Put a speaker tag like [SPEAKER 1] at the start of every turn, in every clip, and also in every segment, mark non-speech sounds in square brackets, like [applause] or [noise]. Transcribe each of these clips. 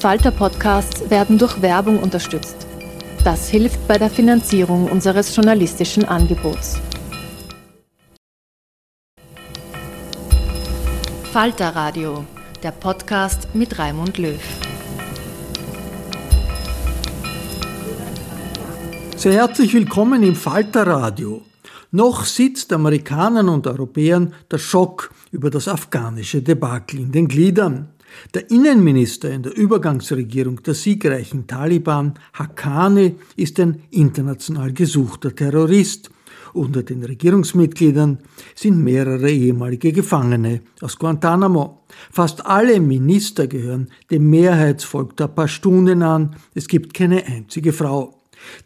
[SPEAKER 1] Falter-Podcasts werden durch Werbung unterstützt. Das hilft bei der Finanzierung unseres journalistischen Angebots. Falter Radio, der Podcast mit Raimund Löw.
[SPEAKER 2] Sehr herzlich willkommen im Falter Radio. Noch sitzt Amerikanern und Europäern der Schock über das afghanische Debakel in den Gliedern. Der Innenminister in der Übergangsregierung der siegreichen Taliban, Haqqani, ist ein international gesuchter Terrorist. Unter den Regierungsmitgliedern sind mehrere ehemalige Gefangene aus Guantanamo. Fast alle Minister gehören dem Mehrheitsvolk der Pashtunen an. Es gibt keine einzige Frau.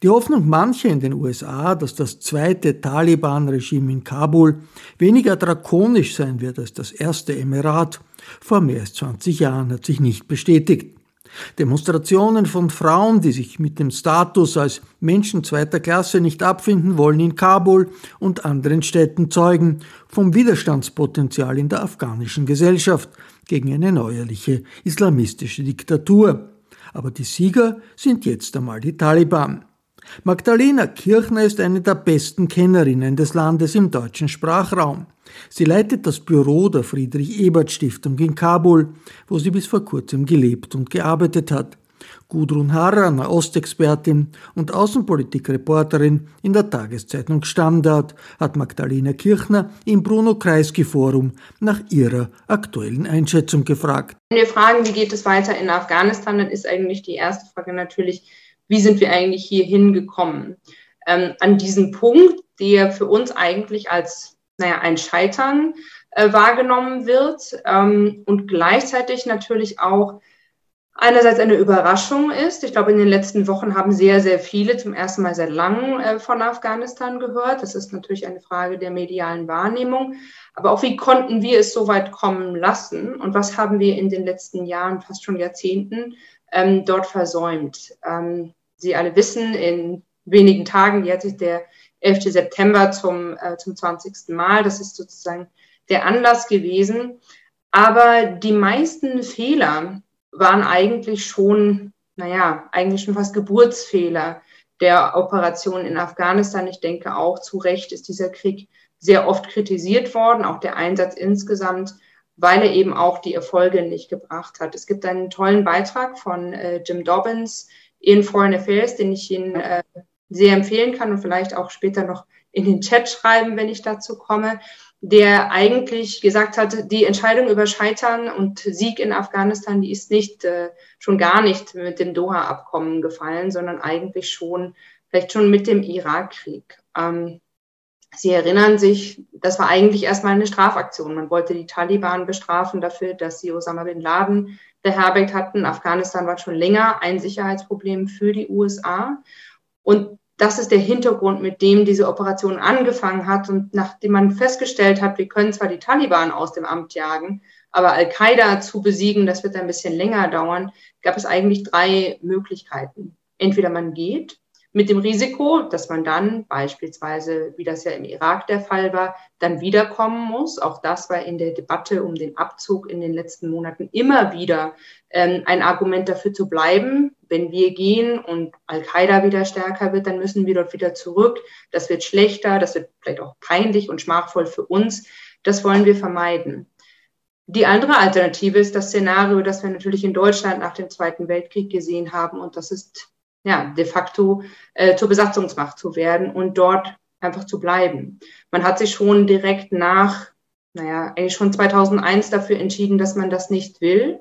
[SPEAKER 2] Die Hoffnung mancher in den USA, dass das zweite Taliban-Regime in Kabul weniger drakonisch sein wird als das erste Emirat vor mehr als 20 Jahren, hat sich nicht bestätigt. Demonstrationen von Frauen, die sich mit dem Status als Menschen zweiter Klasse nicht abfinden wollen in Kabul und anderen Städten zeugen vom Widerstandspotenzial in der afghanischen Gesellschaft gegen eine neuerliche islamistische Diktatur. Aber die Sieger sind jetzt einmal die Taliban. Magdalena Kirchner ist eine der besten Kennerinnen des Landes im deutschen Sprachraum. Sie leitet das Büro der Friedrich-Ebert-Stiftung in Kabul, wo sie bis vor kurzem gelebt und gearbeitet hat. Gudrun eine Ostexpertin und Außenpolitikreporterin in der Tageszeitung Standard, hat Magdalena Kirchner im Bruno Kreisky Forum nach ihrer aktuellen Einschätzung gefragt.
[SPEAKER 3] Wenn wir fragen, wie geht es weiter in Afghanistan, dann ist eigentlich die erste Frage natürlich, wie sind wir eigentlich hier hingekommen? Ähm, an diesen Punkt, der für uns eigentlich als naja, ein Scheitern äh, wahrgenommen wird ähm, und gleichzeitig natürlich auch einerseits eine Überraschung ist. Ich glaube, in den letzten Wochen haben sehr, sehr viele zum ersten Mal seit langem äh, von Afghanistan gehört. Das ist natürlich eine Frage der medialen Wahrnehmung. Aber auch wie konnten wir es so weit kommen lassen und was haben wir in den letzten Jahren, fast schon Jahrzehnten, ähm, dort versäumt? Ähm, Sie alle wissen, in wenigen Tagen jährt sich der 11. September zum, äh, zum 20. Mal. Das ist sozusagen der Anlass gewesen. Aber die meisten Fehler waren eigentlich schon, naja, eigentlich schon fast Geburtsfehler der Operation in Afghanistan. Ich denke auch zu Recht ist dieser Krieg sehr oft kritisiert worden, auch der Einsatz insgesamt, weil er eben auch die Erfolge nicht gebracht hat. Es gibt einen tollen Beitrag von äh, Jim Dobbins in Foreign Affairs, den ich Ihnen äh, sehr empfehlen kann und vielleicht auch später noch in den Chat schreiben, wenn ich dazu komme, der eigentlich gesagt hat, die Entscheidung über Scheitern und Sieg in Afghanistan, die ist nicht, äh, schon gar nicht mit dem Doha-Abkommen gefallen, sondern eigentlich schon, vielleicht schon mit dem Irakkrieg. Ähm, Sie erinnern sich, das war eigentlich erstmal eine Strafaktion. Man wollte die Taliban bestrafen dafür, dass sie Osama bin Laden beherbergt hatten. Afghanistan war schon länger ein Sicherheitsproblem für die USA. Und das ist der Hintergrund, mit dem diese Operation angefangen hat. Und nachdem man festgestellt hat, wir können zwar die Taliban aus dem Amt jagen, aber Al-Qaida zu besiegen, das wird ein bisschen länger dauern, gab es eigentlich drei Möglichkeiten. Entweder man geht, mit dem Risiko, dass man dann beispielsweise, wie das ja im Irak der Fall war, dann wiederkommen muss. Auch das war in der Debatte um den Abzug in den letzten Monaten immer wieder ähm, ein Argument dafür zu bleiben. Wenn wir gehen und Al-Qaida wieder stärker wird, dann müssen wir dort wieder zurück. Das wird schlechter, das wird vielleicht auch peinlich und schmachvoll für uns. Das wollen wir vermeiden. Die andere Alternative ist das Szenario, das wir natürlich in Deutschland nach dem Zweiten Weltkrieg gesehen haben. Und das ist ja, de facto äh, zur Besatzungsmacht zu werden und dort einfach zu bleiben. Man hat sich schon direkt nach, naja, eigentlich schon 2001 dafür entschieden, dass man das nicht will.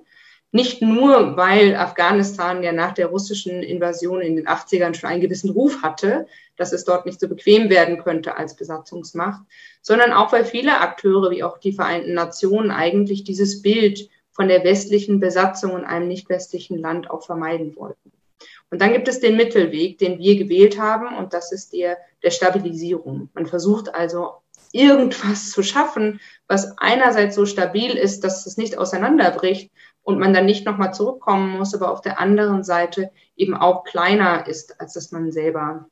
[SPEAKER 3] Nicht nur, weil Afghanistan ja nach der russischen Invasion in den 80ern schon einen gewissen Ruf hatte, dass es dort nicht so bequem werden könnte als Besatzungsmacht, sondern auch, weil viele Akteure wie auch die Vereinten Nationen eigentlich dieses Bild von der westlichen Besatzung in einem nicht westlichen Land auch vermeiden wollten. Und dann gibt es den Mittelweg, den wir gewählt haben, und das ist der der Stabilisierung. Man versucht also irgendwas zu schaffen, was einerseits so stabil ist, dass es nicht auseinanderbricht und man dann nicht nochmal zurückkommen muss, aber auf der anderen Seite eben auch kleiner ist, als dass man selber,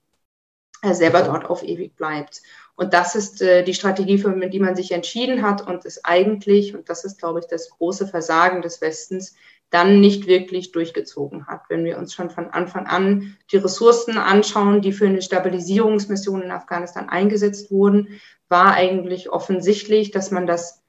[SPEAKER 3] äh, selber dort auf ewig bleibt. Und das ist äh, die Strategie, für die man sich entschieden hat und es eigentlich, und das ist, glaube ich, das große Versagen des Westens, dann nicht wirklich durchgezogen hat. Wenn wir uns schon von Anfang an die Ressourcen anschauen, die für eine Stabilisierungsmission in Afghanistan eingesetzt wurden, war eigentlich offensichtlich, dass man das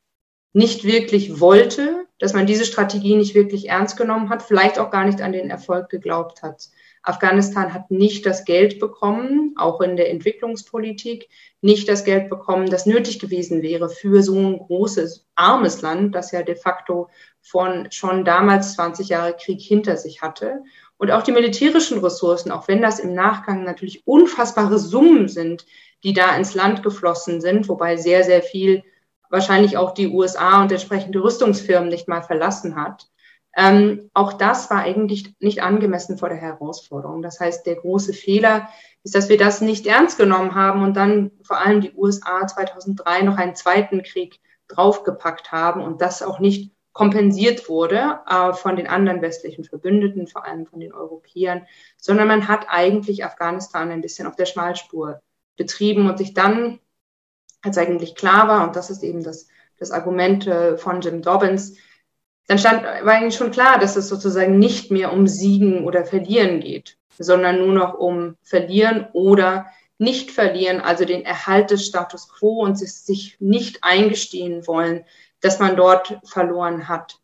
[SPEAKER 3] nicht wirklich wollte, dass man diese Strategie nicht wirklich ernst genommen hat, vielleicht auch gar nicht an den Erfolg geglaubt hat. Afghanistan hat nicht das Geld bekommen, auch in der Entwicklungspolitik, nicht das Geld bekommen, das nötig gewesen wäre für so ein großes, armes Land, das ja de facto von schon damals 20 Jahre Krieg hinter sich hatte. Und auch die militärischen Ressourcen, auch wenn das im Nachgang natürlich unfassbare Summen sind, die da ins Land geflossen sind, wobei sehr, sehr viel wahrscheinlich auch die USA und entsprechende Rüstungsfirmen nicht mal verlassen hat. Ähm, auch das war eigentlich nicht angemessen vor der Herausforderung. Das heißt, der große Fehler ist, dass wir das nicht ernst genommen haben und dann vor allem die USA 2003 noch einen zweiten Krieg draufgepackt haben und das auch nicht kompensiert wurde äh, von den anderen westlichen Verbündeten, vor allem von den Europäern, sondern man hat eigentlich Afghanistan ein bisschen auf der Schmalspur betrieben und sich dann, als eigentlich klar war, und das ist eben das, das Argument äh, von Jim Dobbins, dann stand, war eigentlich schon klar, dass es sozusagen nicht mehr um Siegen oder Verlieren geht, sondern nur noch um Verlieren oder nicht verlieren, also den Erhalt des Status quo und sich nicht eingestehen wollen, dass man dort verloren hat.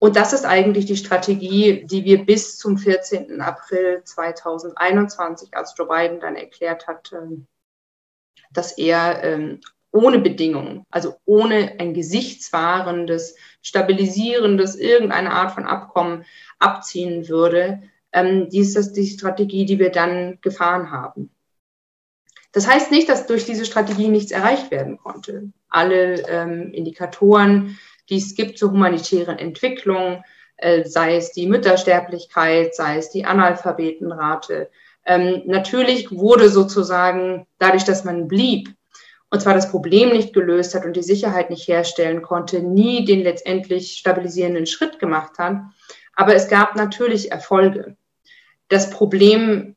[SPEAKER 3] Und das ist eigentlich die Strategie, die wir bis zum 14. April 2021, als Joe Biden dann erklärt hat, ähm, dass er ähm, ohne Bedingungen, also ohne ein gesichtswahrendes, stabilisierendes, irgendeine Art von Abkommen abziehen würde. Ähm, dies ist die Strategie, die wir dann gefahren haben. Das heißt nicht, dass durch diese Strategie nichts erreicht werden konnte. Alle ähm, Indikatoren, die es gibt zur humanitären Entwicklung, äh, sei es die Müttersterblichkeit, sei es die Analphabetenrate, ähm, natürlich wurde sozusagen dadurch, dass man blieb, und zwar das Problem nicht gelöst hat und die Sicherheit nicht herstellen konnte, nie den letztendlich stabilisierenden Schritt gemacht hat. Aber es gab natürlich Erfolge. Das Problem,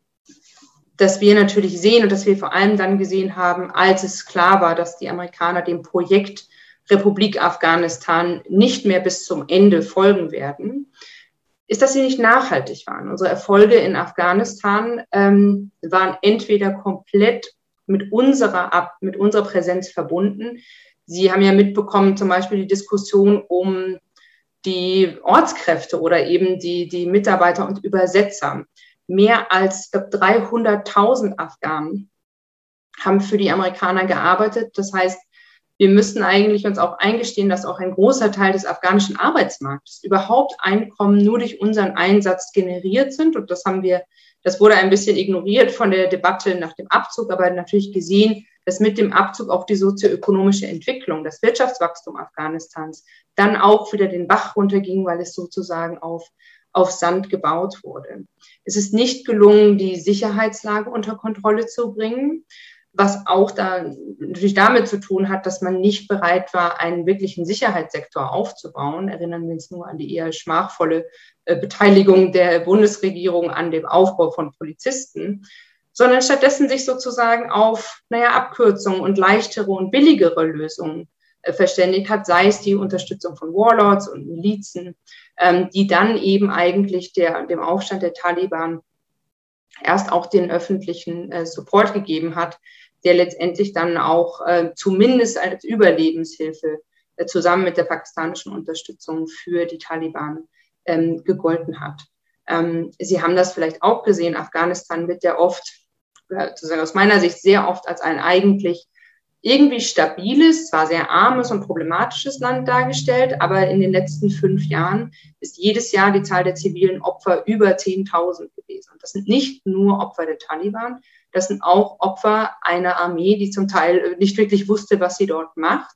[SPEAKER 3] das wir natürlich sehen und das wir vor allem dann gesehen haben, als es klar war, dass die Amerikaner dem Projekt Republik Afghanistan nicht mehr bis zum Ende folgen werden, ist, dass sie nicht nachhaltig waren. Unsere Erfolge in Afghanistan ähm, waren entweder komplett mit unserer, mit unserer Präsenz verbunden. Sie haben ja mitbekommen, zum Beispiel die Diskussion um die Ortskräfte oder eben die, die Mitarbeiter und Übersetzer. Mehr als 300.000 Afghanen haben für die Amerikaner gearbeitet. Das heißt, wir müssten eigentlich uns auch eingestehen, dass auch ein großer Teil des afghanischen Arbeitsmarktes überhaupt Einkommen nur durch unseren Einsatz generiert sind. Und das haben wir das wurde ein bisschen ignoriert von der Debatte nach dem Abzug, aber natürlich gesehen, dass mit dem Abzug auch die sozioökonomische Entwicklung, das Wirtschaftswachstum Afghanistans dann auch wieder den Bach runterging, weil es sozusagen auf, auf Sand gebaut wurde. Es ist nicht gelungen, die Sicherheitslage unter Kontrolle zu bringen was auch da natürlich damit zu tun hat, dass man nicht bereit war, einen wirklichen Sicherheitssektor aufzubauen. Erinnern wir uns nur an die eher schmachvolle äh, Beteiligung der Bundesregierung an dem Aufbau von Polizisten, sondern stattdessen sich sozusagen auf, naja, Abkürzungen und leichtere und billigere Lösungen äh, verständigt hat, sei es die Unterstützung von Warlords und Milizen, ähm, die dann eben eigentlich der, dem Aufstand der Taliban erst auch den öffentlichen äh, Support gegeben hat, der letztendlich dann auch äh, zumindest als Überlebenshilfe äh, zusammen mit der pakistanischen Unterstützung für die Taliban ähm, gegolten hat. Ähm, Sie haben das vielleicht auch gesehen, Afghanistan wird ja oft, äh, sozusagen aus meiner Sicht sehr oft als ein eigentlich irgendwie stabiles, zwar sehr armes und problematisches Land dargestellt, aber in den letzten fünf Jahren ist jedes Jahr die Zahl der zivilen Opfer über 10.000 gewesen. Und das sind nicht nur Opfer der Taliban, das sind auch Opfer einer Armee, die zum Teil nicht wirklich wusste, was sie dort macht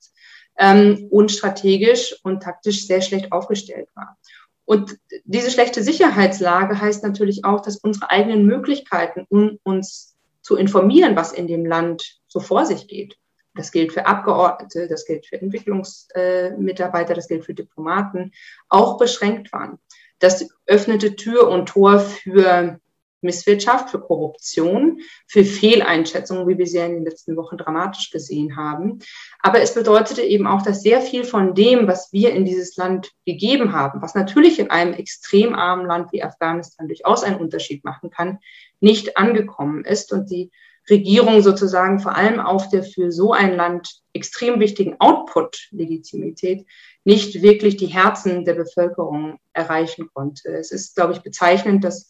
[SPEAKER 3] ähm, und strategisch und taktisch sehr schlecht aufgestellt war. Und diese schlechte Sicherheitslage heißt natürlich auch, dass unsere eigenen Möglichkeiten, um uns zu informieren, was in dem Land so vor sich geht, das gilt für Abgeordnete, das gilt für Entwicklungsmitarbeiter, das gilt für Diplomaten, auch beschränkt waren. Das öffnete Tür und Tor für Misswirtschaft, für Korruption, für Fehleinschätzungen, wie wir sie in den letzten Wochen dramatisch gesehen haben. Aber es bedeutete eben auch, dass sehr viel von dem, was wir in dieses Land gegeben haben, was natürlich in einem extrem armen Land wie Afghanistan durchaus einen Unterschied machen kann, nicht angekommen ist und die Regierung sozusagen vor allem auf der für so ein Land extrem wichtigen Output-Legitimität nicht wirklich die Herzen der Bevölkerung erreichen konnte. Es ist, glaube ich, bezeichnend, dass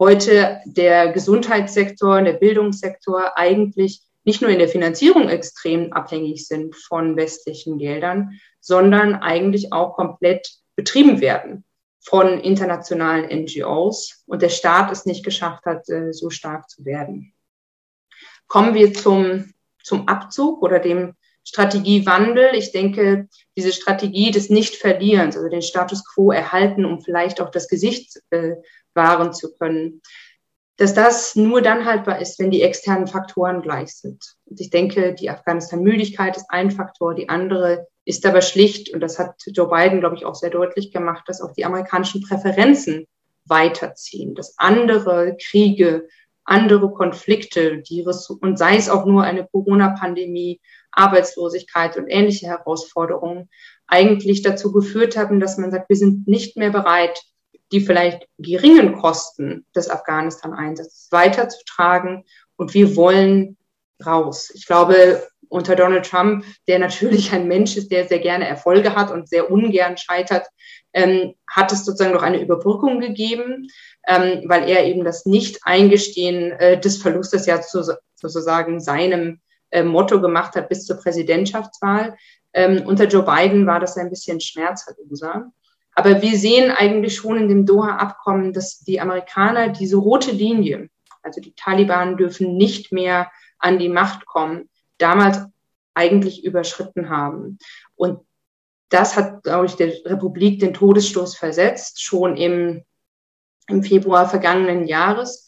[SPEAKER 3] heute der Gesundheitssektor, der Bildungssektor eigentlich nicht nur in der Finanzierung extrem abhängig sind von westlichen Geldern, sondern eigentlich auch komplett betrieben werden von internationalen NGOs und der Staat es nicht geschafft hat, äh, so stark zu werden. Kommen wir zum, zum Abzug oder dem Strategiewandel. Ich denke, diese Strategie des Nichtverlierens, also den Status quo erhalten, um vielleicht auch das Gesicht äh, wahren zu können, dass das nur dann haltbar ist, wenn die externen Faktoren gleich sind. Und ich denke, die Afghanistan-Müdigkeit ist ein Faktor, die andere ist aber schlicht, und das hat Joe Biden, glaube ich, auch sehr deutlich gemacht, dass auch die amerikanischen Präferenzen weiterziehen, dass andere Kriege, andere Konflikte, die und sei es auch nur eine Corona-Pandemie, Arbeitslosigkeit und ähnliche Herausforderungen, eigentlich dazu geführt haben, dass man sagt, wir sind nicht mehr bereit, die vielleicht geringen Kosten des Afghanistan-Einsatzes weiterzutragen und wir wollen raus. Ich glaube, unter Donald Trump, der natürlich ein Mensch ist, der sehr gerne Erfolge hat und sehr ungern scheitert, ähm, hat es sozusagen noch eine Überbrückung gegeben ähm, weil er eben das Nicht-Eingestehen äh, des Verlustes ja zu, sozusagen seinem äh, Motto gemacht hat bis zur Präsidentschaftswahl. Ähm, unter Joe Biden war das ein bisschen schmerzloser. Aber wir sehen eigentlich schon in dem Doha-Abkommen, dass die Amerikaner diese rote Linie, also die Taliban dürfen nicht mehr an die Macht kommen, damals eigentlich überschritten haben. Und das hat, glaube ich, der Republik den Todesstoß versetzt, schon im im Februar vergangenen Jahres.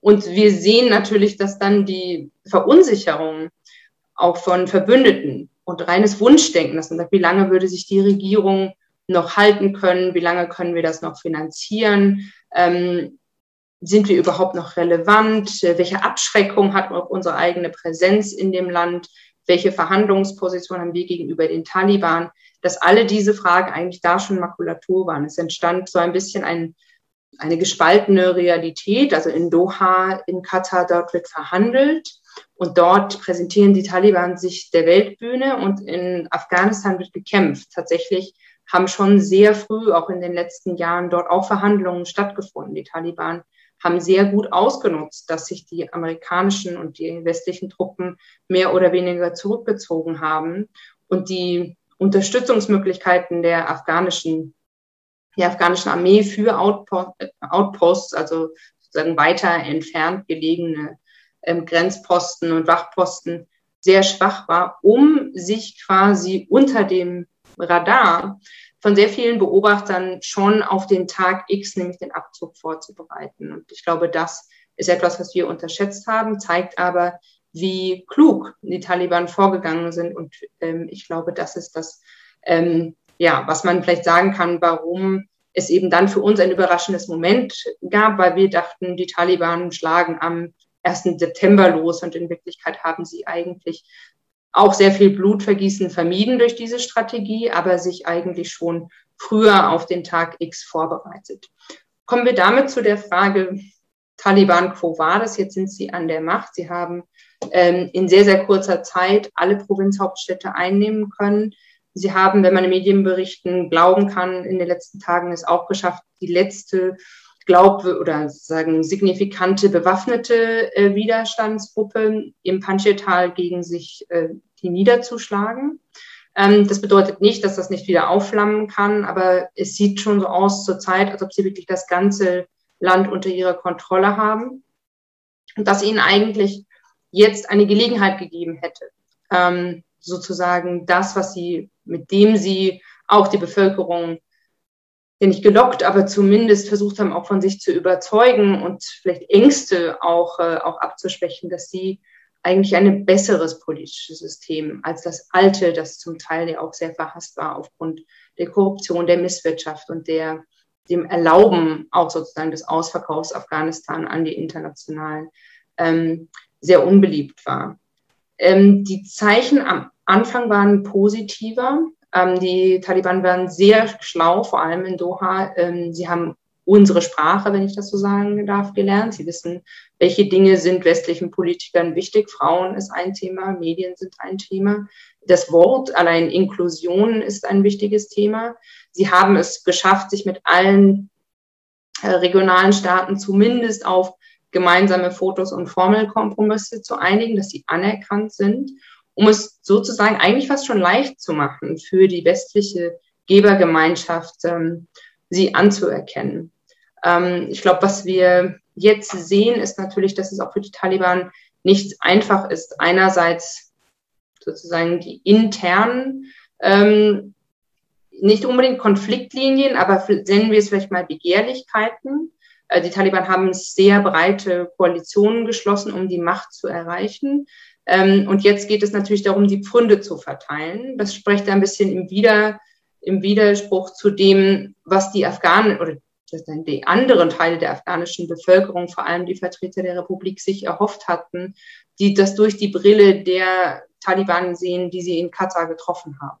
[SPEAKER 3] Und wir sehen natürlich, dass dann die Verunsicherung auch von Verbündeten und reines Wunschdenken, dass man sagt, wie lange würde sich die Regierung noch halten können, wie lange können wir das noch finanzieren, ähm, sind wir überhaupt noch relevant, welche Abschreckung hat auch unsere eigene Präsenz in dem Land, welche Verhandlungsposition haben wir gegenüber den Taliban, dass alle diese Fragen eigentlich da schon Makulatur waren. Es entstand so ein bisschen ein eine gespaltene Realität. Also in Doha, in Katar, dort wird verhandelt und dort präsentieren die Taliban sich der Weltbühne und in Afghanistan wird gekämpft. Tatsächlich haben schon sehr früh, auch in den letzten Jahren, dort auch Verhandlungen stattgefunden. Die Taliban haben sehr gut ausgenutzt, dass sich die amerikanischen und die westlichen Truppen mehr oder weniger zurückgezogen haben und die Unterstützungsmöglichkeiten der afghanischen der afghanischen Armee für Outposts, also sozusagen weiter entfernt gelegene ähm, Grenzposten und Wachposten sehr schwach war, um sich quasi unter dem Radar von sehr vielen Beobachtern schon auf den Tag X, nämlich den Abzug vorzubereiten. Und ich glaube, das ist etwas, was wir unterschätzt haben, zeigt aber, wie klug die Taliban vorgegangen sind. Und ähm, ich glaube, das ist das, ähm, ja, was man vielleicht sagen kann, warum es eben dann für uns ein überraschendes Moment gab, weil wir dachten, die Taliban schlagen am 1. September los und in Wirklichkeit haben sie eigentlich auch sehr viel Blutvergießen vermieden durch diese Strategie, aber sich eigentlich schon früher auf den Tag X vorbereitet. Kommen wir damit zu der Frage, Taliban, quo war das? Jetzt sind sie an der Macht. Sie haben ähm, in sehr, sehr kurzer Zeit alle Provinzhauptstädte einnehmen können. Sie haben, wenn man in Medienberichten glauben kann, in den letzten Tagen es auch geschafft, die letzte glaub oder sagen signifikante bewaffnete äh, Widerstandsgruppe im Panjshir-Tal gegen sich äh, die niederzuschlagen. Ähm, das bedeutet nicht, dass das nicht wieder aufflammen kann, aber es sieht schon so aus zurzeit, als ob sie wirklich das ganze Land unter ihrer Kontrolle haben und dass ihnen eigentlich jetzt eine Gelegenheit gegeben hätte, ähm, sozusagen das, was sie, mit dem sie auch die Bevölkerung ja nicht gelockt, aber zumindest versucht haben, auch von sich zu überzeugen und vielleicht Ängste auch, äh, auch abzuschwächen, dass sie eigentlich ein besseres politisches System als das alte, das zum Teil ja auch sehr verhasst war aufgrund der Korruption, der Misswirtschaft und der dem Erlauben auch sozusagen des Ausverkaufs Afghanistan an die Internationalen ähm, sehr unbeliebt war. Ähm, die Zeichen am Anfang waren positiver. Ähm, die Taliban waren sehr schlau, vor allem in Doha. Ähm, sie haben unsere Sprache, wenn ich das so sagen darf, gelernt. Sie wissen, welche Dinge sind westlichen Politikern wichtig. Frauen ist ein Thema, Medien sind ein Thema. Das Wort allein Inklusion ist ein wichtiges Thema. Sie haben es geschafft, sich mit allen äh, regionalen Staaten zumindest auf gemeinsame Fotos und Formelkompromisse zu einigen, dass sie anerkannt sind, um es sozusagen eigentlich fast schon leicht zu machen für die westliche Gebergemeinschaft, ähm, sie anzuerkennen. Ähm, ich glaube, was wir jetzt sehen, ist natürlich, dass es auch für die Taliban nicht einfach ist, einerseits sozusagen die internen, ähm, nicht unbedingt Konfliktlinien, aber nennen wir es vielleicht mal Begehrlichkeiten. Äh, die Taliban haben sehr breite Koalitionen geschlossen, um die Macht zu erreichen. Ähm, und jetzt geht es natürlich darum, die Pfründe zu verteilen. Das spricht ein bisschen im, Wider, im Widerspruch zu dem, was die Afghanen oder die anderen Teile der afghanischen Bevölkerung, vor allem die Vertreter der Republik, sich erhofft hatten, die das durch die Brille der Taliban sehen, die sie in Katar getroffen haben.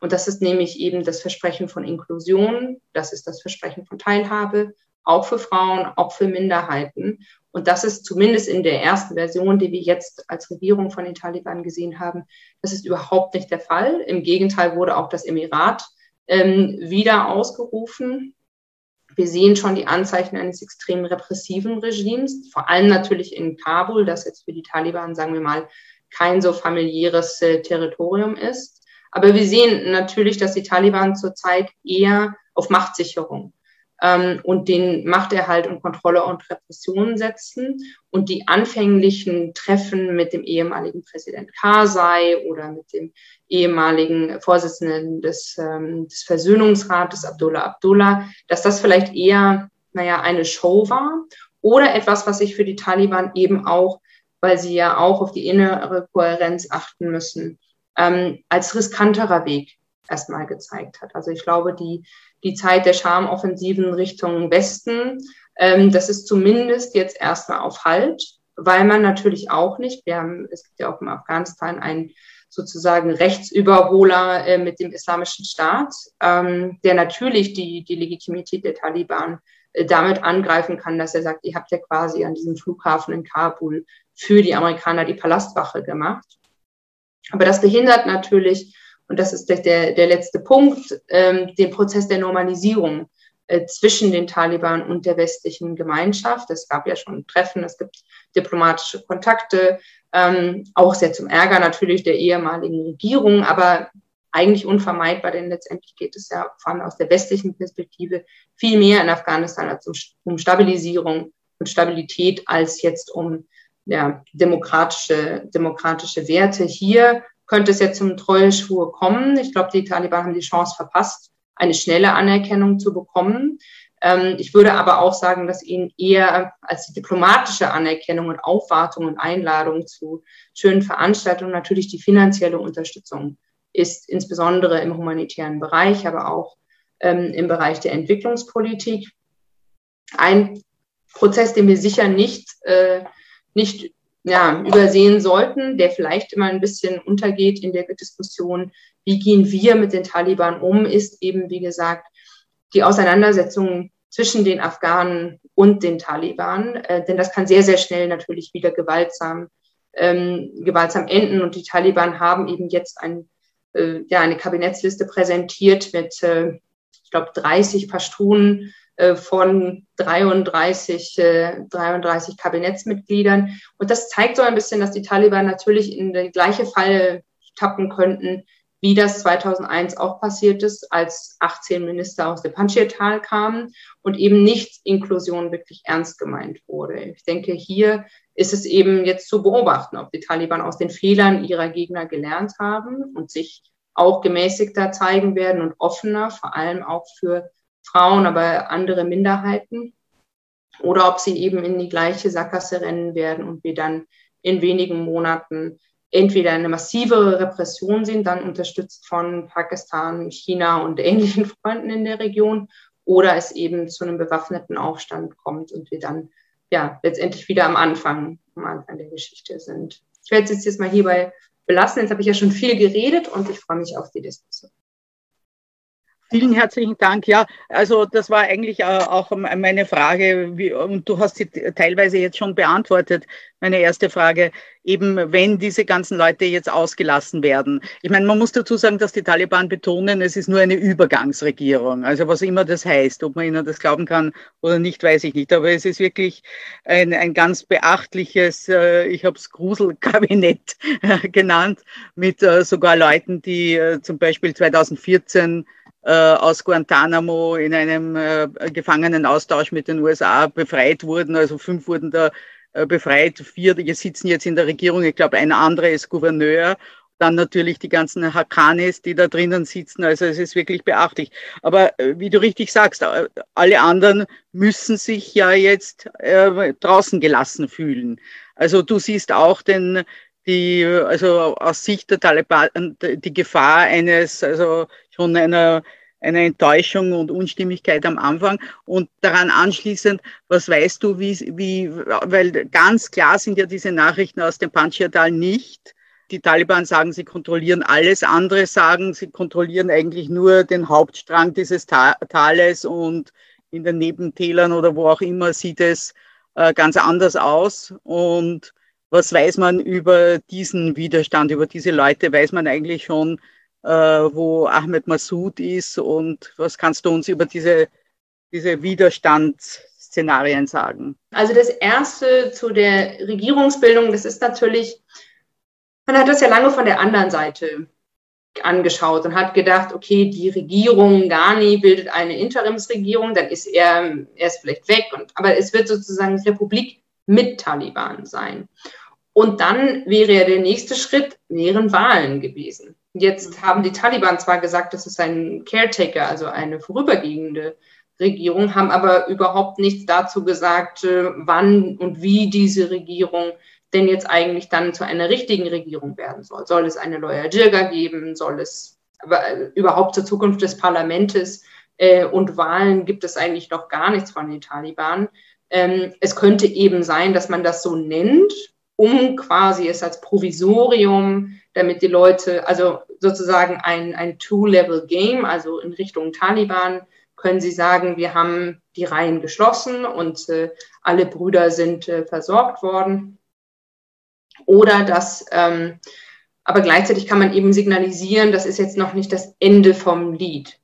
[SPEAKER 3] Und das ist nämlich eben das Versprechen von Inklusion, das ist das Versprechen von Teilhabe, auch für Frauen, auch für Minderheiten. Und das ist zumindest in der ersten Version, die wir jetzt als Regierung von den Taliban gesehen haben, das ist überhaupt nicht der Fall. Im Gegenteil wurde auch das Emirat ähm, wieder ausgerufen. Wir sehen schon die Anzeichen eines extrem repressiven Regimes, vor allem natürlich in Kabul, das jetzt für die Taliban, sagen wir mal, kein so familiäres äh, Territorium ist. Aber wir sehen natürlich, dass die Taliban zurzeit eher auf Machtsicherung ähm, und den Machterhalt und Kontrolle und Repression setzen. Und die anfänglichen Treffen mit dem ehemaligen Präsident Karzai oder mit dem ehemaligen Vorsitzenden des, ähm, des Versöhnungsrates, Abdullah Abdullah, dass das vielleicht eher, naja, eine Show war oder etwas, was sich für die Taliban eben auch, weil sie ja auch auf die innere Kohärenz achten müssen, ähm, als riskanterer Weg erstmal gezeigt hat. Also ich glaube, die, die Zeit der Schamoffensiven Richtung Westen, ähm, das ist zumindest jetzt erstmal auf Halt, weil man natürlich auch nicht, wir haben, es gibt ja auch in Afghanistan einen sozusagen Rechtsüberholer äh, mit dem Islamischen Staat, ähm, der natürlich die, die Legitimität der Taliban äh, damit angreifen kann, dass er sagt, ihr habt ja quasi an diesem Flughafen in Kabul für die Amerikaner die Palastwache gemacht. Aber das behindert natürlich und das ist der, der letzte Punkt, ähm, den Prozess der Normalisierung äh, zwischen den Taliban und der westlichen Gemeinschaft. Es gab ja schon Treffen, es gibt diplomatische Kontakte, ähm, auch sehr zum Ärger natürlich der ehemaligen Regierung, aber eigentlich unvermeidbar, denn letztendlich geht es ja vor allem aus der westlichen Perspektive viel mehr in Afghanistan als um, um Stabilisierung und Stabilität als jetzt um ja, demokratische, demokratische Werte. Hier könnte es jetzt zum Treueschwur kommen. Ich glaube, die Taliban haben die Chance verpasst, eine schnelle Anerkennung zu bekommen. Ähm, ich würde aber auch sagen, dass ihnen eher als die diplomatische Anerkennung und Aufwartung und Einladung zu schönen Veranstaltungen natürlich die finanzielle Unterstützung ist, insbesondere im humanitären Bereich, aber auch ähm, im Bereich der Entwicklungspolitik. Ein Prozess, den wir sicher nicht, äh, nicht ja, übersehen sollten, der vielleicht immer ein bisschen untergeht in der Diskussion, wie gehen wir mit den Taliban um, ist eben, wie gesagt, die Auseinandersetzung zwischen den Afghanen und den Taliban. Äh, denn das kann sehr, sehr schnell natürlich wieder gewaltsam, ähm, gewaltsam enden. Und die Taliban haben eben jetzt ein, äh, ja, eine Kabinettsliste präsentiert mit, äh, ich glaube, 30 Pashtunen, von 33, 33 äh, Kabinettsmitgliedern. Und das zeigt so ein bisschen, dass die Taliban natürlich in die gleiche Falle tappen könnten, wie das 2001 auch passiert ist, als 18 Minister aus dem Panjshir-Tal kamen und eben nicht Inklusion wirklich ernst gemeint wurde. Ich denke, hier ist es eben jetzt zu beobachten, ob die Taliban aus den Fehlern ihrer Gegner gelernt haben und sich auch gemäßigter zeigen werden und offener, vor allem auch für Frauen, aber andere Minderheiten. Oder ob sie eben in die gleiche Sackgasse rennen werden und wir dann in wenigen Monaten entweder eine massive Repression sehen, dann unterstützt von Pakistan, China und ähnlichen Freunden in der Region, oder es eben zu einem bewaffneten Aufstand kommt und wir dann ja letztendlich wieder am Anfang, am Anfang der Geschichte sind. Ich werde es jetzt mal hierbei belassen. Jetzt habe ich ja schon viel geredet und ich freue mich auf die Diskussion.
[SPEAKER 4] Vielen herzlichen Dank. Ja, also das war eigentlich äh, auch meine Frage, wie, und du hast sie teilweise jetzt schon beantwortet. Meine erste Frage, eben wenn diese ganzen Leute jetzt ausgelassen werden. Ich meine, man muss dazu sagen, dass die Taliban betonen, es ist nur eine Übergangsregierung. Also was immer das heißt, ob man ihnen das glauben kann oder nicht, weiß ich nicht. Aber es ist wirklich ein, ein ganz beachtliches, äh, ich habe es Gruselkabinett [laughs] genannt, mit äh, sogar Leuten, die zum Beispiel 2014 äh, aus Guantanamo in einem äh, Gefangenenaustausch mit den USA befreit wurden. Also fünf wurden da äh, befreit, vier die sitzen jetzt in der Regierung. Ich glaube, ein anderer ist Gouverneur. Dann natürlich die ganzen Hakanis, die da drinnen sitzen. Also es ist wirklich beachtlich. Aber äh, wie du richtig sagst, äh, alle anderen müssen sich ja jetzt äh, draußen gelassen fühlen. Also du siehst auch den, die, also aus Sicht der Taliban, die Gefahr eines, also schon einer, einer Enttäuschung und Unstimmigkeit am Anfang und daran anschließend, was weißt du, wie, wie, weil ganz klar sind ja diese Nachrichten aus dem Panjshir-Tal nicht. Die Taliban sagen, sie kontrollieren alles, andere sagen, sie kontrollieren eigentlich nur den Hauptstrang dieses Tales und in den Nebentälern oder wo auch immer sieht es äh, ganz anders aus. Und was weiß man über diesen Widerstand, über diese Leute? Weiß man eigentlich schon, wo Ahmed Massoud ist und was kannst du uns über diese, diese Widerstandsszenarien sagen?
[SPEAKER 3] Also das Erste zu der Regierungsbildung, das ist natürlich, man hat das ja lange von der anderen Seite angeschaut und hat gedacht, okay, die Regierung Ghani bildet eine Interimsregierung, dann ist er, er ist vielleicht weg, und, aber es wird sozusagen Republik mit Taliban sein. Und dann wäre ja der nächste Schritt, wären Wahlen gewesen. Jetzt haben die Taliban zwar gesagt, das ist ein Caretaker, also eine vorübergehende Regierung, haben aber überhaupt nichts dazu gesagt, äh, wann und wie diese Regierung denn jetzt eigentlich dann zu einer richtigen Regierung werden soll. Soll es eine Loya Jirga geben? Soll es überhaupt zur Zukunft des Parlaments äh, und Wahlen gibt es eigentlich noch gar nichts von den Taliban. Ähm, es könnte eben sein, dass man das so nennt, um quasi es als Provisorium, damit die Leute, also sozusagen ein, ein Two-Level-Game, also in Richtung Taliban, können sie sagen, wir haben die Reihen geschlossen und äh, alle Brüder sind äh, versorgt worden. Oder dass, ähm, aber gleichzeitig kann man eben signalisieren, das ist jetzt noch nicht das Ende vom Lied.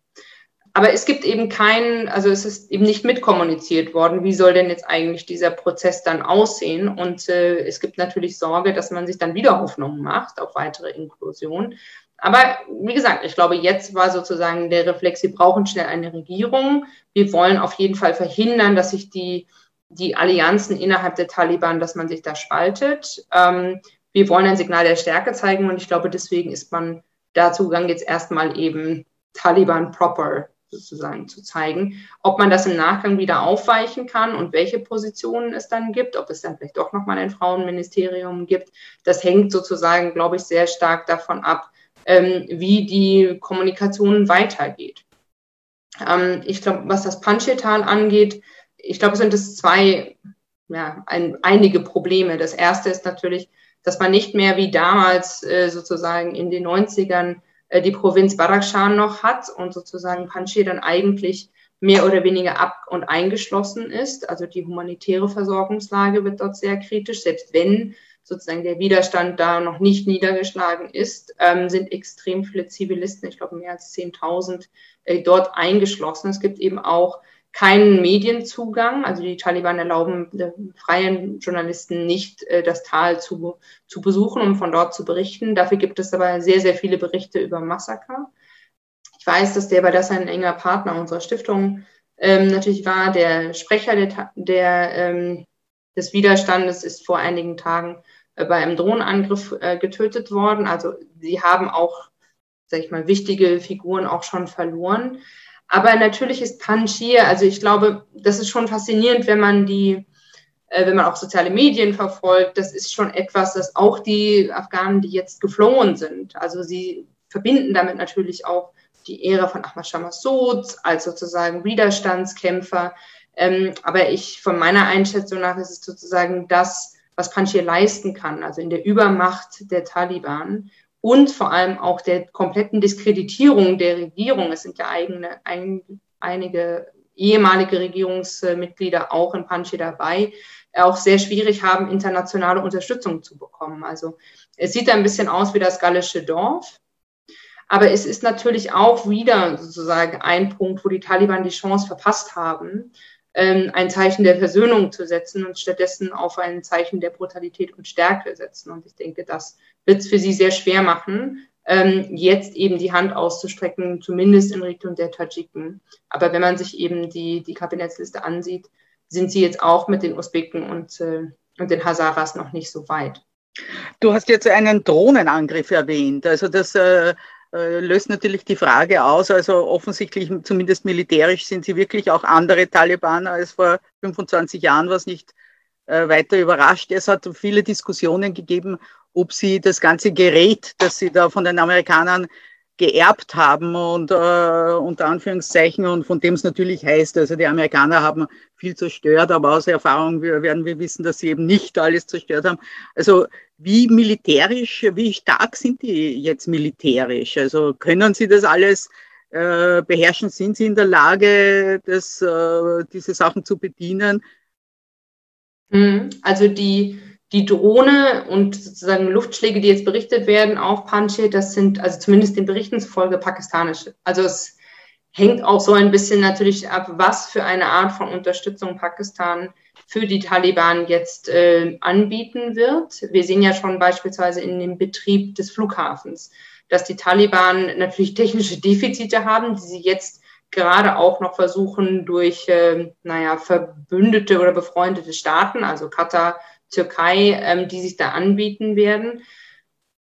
[SPEAKER 3] Aber es gibt eben keinen, also es ist eben nicht mitkommuniziert worden, wie soll denn jetzt eigentlich dieser Prozess dann aussehen. Und äh, es gibt natürlich Sorge, dass man sich dann wieder Hoffnungen macht auf weitere Inklusion. Aber wie gesagt, ich glaube, jetzt war sozusagen der Reflex, wir brauchen schnell eine Regierung. Wir wollen auf jeden Fall verhindern, dass sich die, die Allianzen innerhalb der Taliban, dass man sich da spaltet. Ähm, wir wollen ein Signal der Stärke zeigen und ich glaube, deswegen ist man dazu gegangen, jetzt erstmal eben Taliban proper sozusagen zu zeigen. Ob man das im Nachgang wieder aufweichen kann und welche Positionen es dann gibt, ob es dann vielleicht doch nochmal ein Frauenministerium gibt, das hängt sozusagen, glaube ich, sehr stark davon ab, ähm, wie die Kommunikation weitergeht. Ähm, ich glaube, was das Panchetal angeht, ich glaube, sind es zwei, ja, ein, einige Probleme. Das erste ist natürlich, dass man nicht mehr wie damals äh, sozusagen in den 90ern äh, die Provinz Badakhshan noch hat und sozusagen Panjshir dann eigentlich mehr oder weniger ab und eingeschlossen ist. Also die humanitäre Versorgungslage wird dort sehr kritisch, selbst wenn sozusagen der Widerstand da noch nicht niedergeschlagen ist, ähm, sind extrem viele Zivilisten, ich glaube mehr als 10.000, äh, dort eingeschlossen. Es gibt eben auch keinen Medienzugang. Also die Taliban erlauben freien Journalisten nicht, äh, das Tal zu, zu besuchen, um von dort zu berichten. Dafür gibt es aber sehr, sehr viele Berichte über Massaker. Ich weiß, dass der bei das ein enger Partner unserer Stiftung ähm, natürlich war. Der Sprecher der, der, ähm, des Widerstandes ist vor einigen Tagen äh, bei einem Drohnenangriff äh, getötet worden. Also sie haben auch, sag ich mal, wichtige Figuren auch schon verloren. Aber natürlich ist Panjshir, also ich glaube, das ist schon faszinierend, wenn man die, äh, wenn man auch soziale Medien verfolgt, das ist schon etwas, das auch die Afghanen, die jetzt geflohen sind, also sie verbinden damit natürlich auch die Ära von Ahmad Shah als sozusagen Widerstandskämpfer. Ähm, aber ich, von meiner Einschätzung nach, ist es sozusagen das, was Panjshir leisten kann, also in der Übermacht der Taliban und vor allem auch der kompletten Diskreditierung der Regierung. Es sind ja eigene, ein, einige ehemalige Regierungsmitglieder auch in Panjshir dabei, auch sehr schwierig haben, internationale Unterstützung zu bekommen. Also es sieht ein bisschen aus wie das gallische Dorf. Aber es ist natürlich auch wieder sozusagen ein Punkt, wo die Taliban die Chance verpasst haben, ein Zeichen der Versöhnung zu setzen und stattdessen auf ein Zeichen der Brutalität und Stärke setzen. Und ich denke, das wird es für sie sehr schwer machen, ähm, jetzt eben die Hand auszustrecken, zumindest in Richtung der Tadschiken. Aber wenn man sich eben die, die Kabinettsliste ansieht, sind sie jetzt auch mit den Usbeken und, äh, und den Hazaras noch nicht so weit.
[SPEAKER 4] Du hast jetzt einen Drohnenangriff erwähnt. Also das äh, löst natürlich die Frage aus. Also offensichtlich, zumindest militärisch, sind sie wirklich auch andere Taliban als vor 25 Jahren, was nicht äh, weiter überrascht. Es hat viele Diskussionen gegeben, ob sie das ganze Gerät, das sie da von den Amerikanern geerbt haben und äh, unter Anführungszeichen und von dem es natürlich heißt, also die Amerikaner haben viel zerstört, aber aus Erfahrung werden wir wissen, dass sie eben nicht alles zerstört haben. Also wie militärisch, wie stark sind die jetzt militärisch? Also können sie das alles äh, beherrschen? Sind sie in der Lage, das, äh, diese Sachen zu bedienen?
[SPEAKER 3] Mhm. Also die die Drohne und sozusagen Luftschläge, die jetzt berichtet werden auf Panjshir, das sind also zumindest den Berichten zufolge pakistanische. Also es hängt auch so ein bisschen natürlich ab, was für eine Art von Unterstützung Pakistan für die Taliban jetzt äh, anbieten wird. Wir sehen ja schon beispielsweise in dem Betrieb des Flughafens, dass die Taliban natürlich technische Defizite haben, die sie jetzt gerade auch noch versuchen durch, äh, naja, verbündete oder befreundete Staaten, also Katar, Türkei, ähm, die sich da anbieten werden.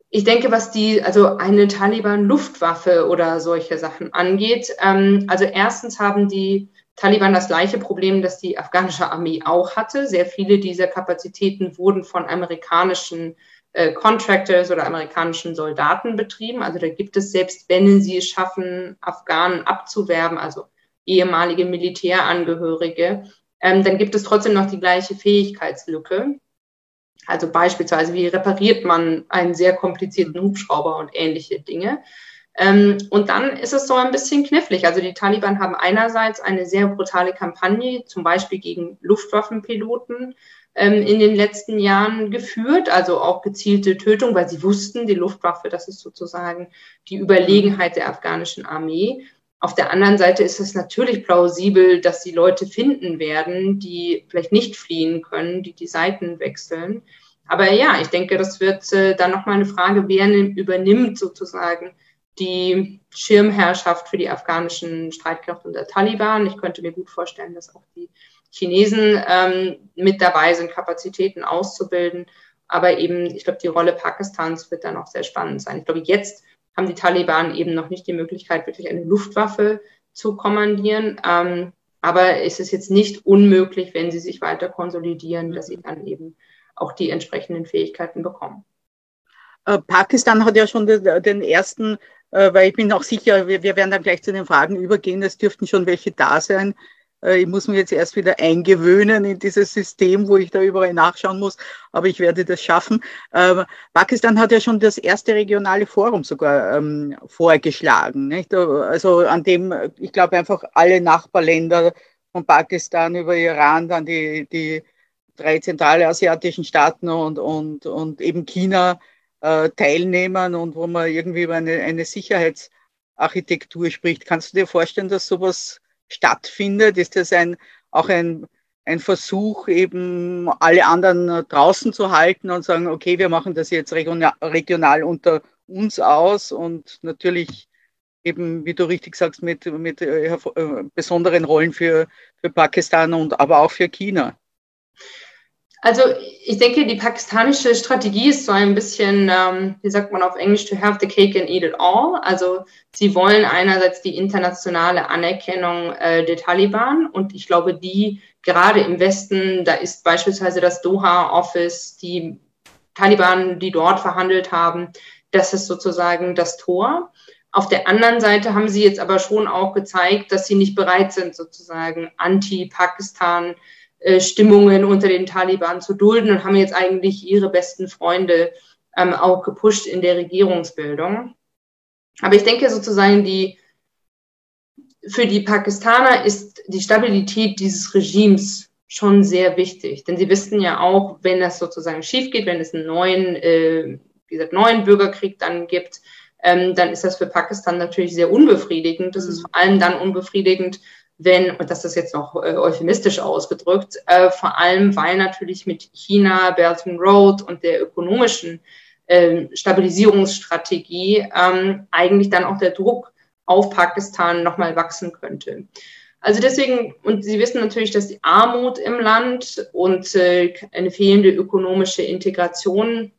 [SPEAKER 3] Ich denke, was die, also eine Taliban-Luftwaffe oder solche Sachen angeht, ähm, also erstens haben die Taliban das gleiche Problem, das die afghanische Armee auch hatte. Sehr viele dieser Kapazitäten wurden von amerikanischen äh, Contractors oder amerikanischen Soldaten betrieben. Also da gibt es, selbst wenn sie es schaffen, Afghanen abzuwerben, also ehemalige Militärangehörige, ähm, dann gibt es trotzdem noch die gleiche Fähigkeitslücke. Also beispielsweise, wie repariert man einen sehr komplizierten Hubschrauber und ähnliche Dinge. Ähm, und dann ist es so ein bisschen knifflig. Also die Taliban haben einerseits eine sehr brutale Kampagne, zum Beispiel gegen Luftwaffenpiloten, ähm, in den letzten Jahren geführt, also auch gezielte Tötung, weil sie wussten, die Luftwaffe, das ist sozusagen die Überlegenheit der afghanischen Armee. Auf der anderen Seite ist es natürlich plausibel, dass sie Leute finden werden, die vielleicht nicht fliehen können, die die Seiten wechseln. Aber ja, ich denke, das wird äh, dann nochmal eine Frage, wer übernimmt sozusagen die Schirmherrschaft für die afghanischen Streitkräfte der Taliban. Ich könnte mir gut vorstellen, dass auch die Chinesen ähm, mit dabei sind, Kapazitäten auszubilden. Aber eben, ich glaube, die Rolle Pakistans wird dann auch sehr spannend sein. Ich glaube, jetzt haben die Taliban eben noch nicht die Möglichkeit, wirklich eine Luftwaffe zu kommandieren. Ähm, aber es ist jetzt nicht unmöglich, wenn sie sich weiter konsolidieren, dass sie dann eben auch die entsprechenden Fähigkeiten bekommen.
[SPEAKER 4] Äh, Pakistan hat ja schon den, ersten, äh, weil ich bin auch sicher, wir, werden dann gleich zu den Fragen übergehen, es dürften schon welche da sein, ich muss mich jetzt erst wieder eingewöhnen in dieses System, wo ich da überall nachschauen muss, aber ich werde das schaffen. Ähm, Pakistan hat ja schon das erste regionale Forum sogar ähm, vorgeschlagen. Nicht? Also an dem, ich glaube, einfach alle Nachbarländer von Pakistan über Iran, dann die, die drei zentralasiatischen Staaten und, und, und eben China äh, teilnehmen und wo man irgendwie über eine, eine Sicherheitsarchitektur spricht. Kannst du dir vorstellen, dass sowas stattfindet? Ist das ein, auch ein, ein Versuch, eben alle anderen draußen zu halten und sagen, okay, wir machen das jetzt regional, unter uns aus und natürlich eben, wie du richtig sagst, mit, mit äh, äh besonderen Rollen für, für Pakistan und aber auch für China.
[SPEAKER 3] Also ich denke, die pakistanische Strategie ist so ein bisschen, ähm, wie sagt man auf Englisch, to have the cake and eat it all. Also sie wollen einerseits die internationale Anerkennung äh, der Taliban und ich glaube, die gerade im Westen, da ist beispielsweise das Doha-Office, die Taliban, die dort verhandelt haben, das ist sozusagen das Tor. Auf der anderen Seite haben sie jetzt aber schon auch gezeigt, dass sie nicht bereit sind, sozusagen anti-Pakistan Stimmungen unter den Taliban zu dulden und haben jetzt eigentlich ihre besten Freunde ähm, auch gepusht in der Regierungsbildung. Aber ich denke sozusagen, die, für die Pakistaner ist die Stabilität dieses Regimes schon sehr wichtig. Denn sie wissen ja auch, wenn das sozusagen schief geht, wenn es einen neuen, äh, wie gesagt, neuen Bürgerkrieg dann gibt, ähm, dann ist das für Pakistan natürlich sehr unbefriedigend. Das ist mhm. vor allem dann unbefriedigend, wenn, und das ist jetzt noch äh, euphemistisch ausgedrückt, äh, vor allem weil natürlich mit China, Belt and Road und der ökonomischen äh, Stabilisierungsstrategie ähm, eigentlich dann auch der Druck auf Pakistan nochmal wachsen könnte. Also deswegen, und Sie wissen natürlich, dass die Armut im Land und äh, eine fehlende ökonomische Integration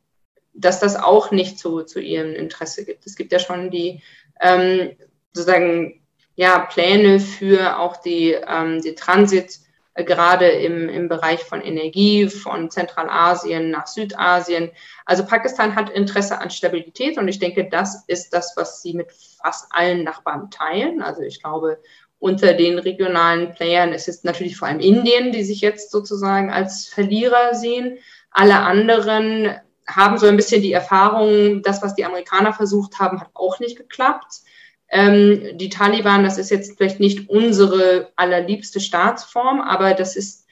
[SPEAKER 3] dass das auch nicht zu, zu ihrem Interesse gibt. Es gibt ja schon die ähm, sozusagen ja, Pläne für auch die, ähm, die Transit, äh, gerade im, im Bereich von Energie, von Zentralasien nach Südasien. Also Pakistan hat Interesse an Stabilität und ich denke, das ist das, was sie mit fast allen Nachbarn teilen. Also ich glaube, unter den regionalen Playern es ist natürlich vor allem Indien, die sich jetzt sozusagen als Verlierer sehen. Alle anderen haben so ein bisschen die Erfahrung, das, was die Amerikaner versucht haben, hat auch nicht geklappt. Ähm, die Taliban, das ist jetzt vielleicht nicht unsere allerliebste Staatsform, aber das ist,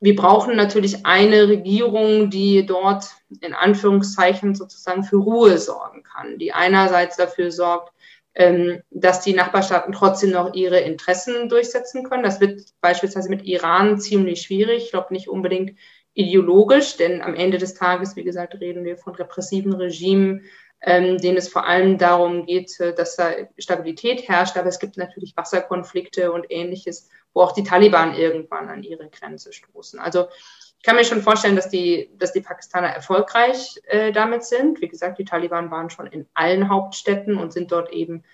[SPEAKER 3] wir brauchen natürlich eine Regierung, die dort in Anführungszeichen sozusagen für Ruhe sorgen kann, die einerseits dafür sorgt, ähm, dass die Nachbarstaaten trotzdem noch ihre Interessen durchsetzen können. Das wird beispielsweise mit Iran ziemlich schwierig. Ich glaube nicht unbedingt ideologisch, denn am Ende des Tages, wie gesagt, reden wir von repressiven Regimen, ähm, denen es vor allem darum geht, äh, dass da Stabilität herrscht. Aber es gibt natürlich Wasserkonflikte und ähnliches, wo auch die Taliban irgendwann an ihre Grenze stoßen. Also ich kann mir schon vorstellen, dass die, dass die Pakistaner erfolgreich äh, damit sind. Wie gesagt, die Taliban waren schon in allen Hauptstädten und sind dort eben